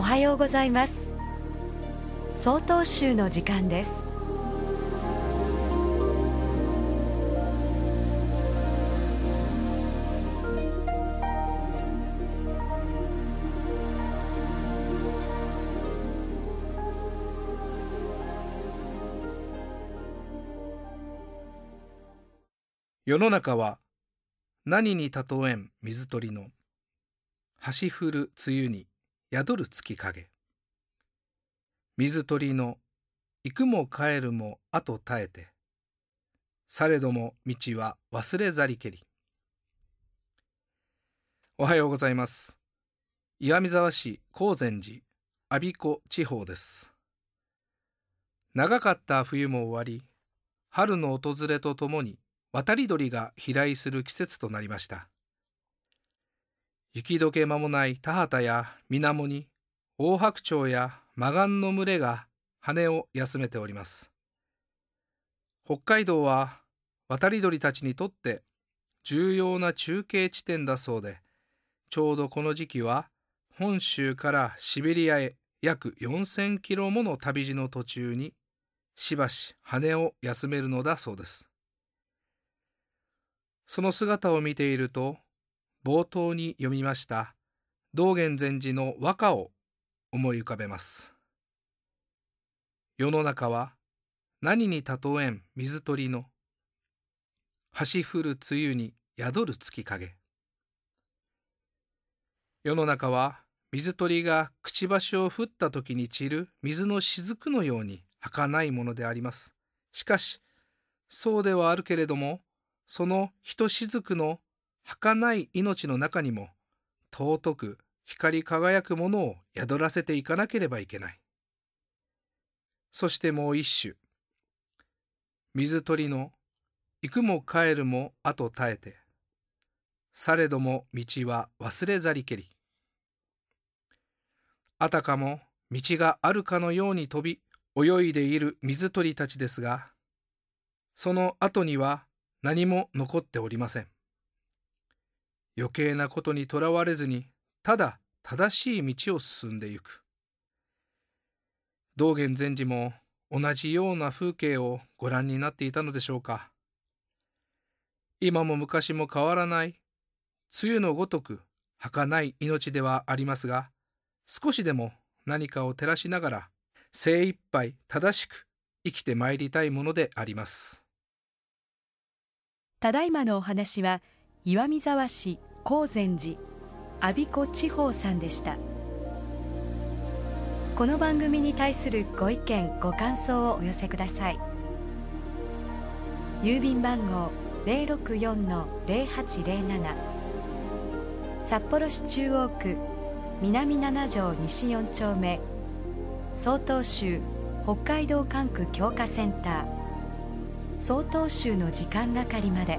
おはようございます。総統集の時間です。世の中は何に例えん水鳥の端降る梅雨に宿る月影。水鳥の行くも帰るも後絶えて。されども道は忘れざりけり。おはようございます。岩見沢市高禅寺我孫子地方です。長かった冬も終わり春の訪れとともに渡り鳥が飛来する季節となりました。雪解け間もない田畑や水面に大白鳥やマガンの群れが羽を休めております。北海道は渡り鳥たちにとって重要な中継地点だそうでちょうどこの時期は本州からシベリアへ約4000キロもの旅路の途中にしばし羽を休めるのだそうです。その姿を見ていると冒頭に読みました。道元禅師の和歌を思い浮かべます。世の中は何に例えん水鳥の端降る梅雨に宿る月影。世の中は水鳥がくちばしを振った時に散る水の雫のように儚いものであります。しかしそうではあるけれどもそのひとしずくの儚い命の中にも尊く光り輝くものを宿らせていかなければいけない。そしてもう一種。水鳥の行くも帰るも後絶えて、されども道は忘れざりけり。あたかも道があるかのように飛び泳いでいる水鳥たちですが、その後には何も残っておりません。余計なことにとらわれずに、ただ正しい道を進んでゆく。道元禅師も同じような風景をご覧になっていたのでしょうか。今も昔も変わらない、梅雨のごとく儚い命ではありますが、少しでも何かを照らしながら、精一杯正しく生きてまいりたいものであります。ただいまのお話は岩見沢市高禅寺阿鼻子地方さんでした。この番組に対するご意見ご感想をお寄せください。郵便番号064-0807札幌市中央区南七条西4丁目。曹洞州北海道管区強化センター。総統集の時間係まで。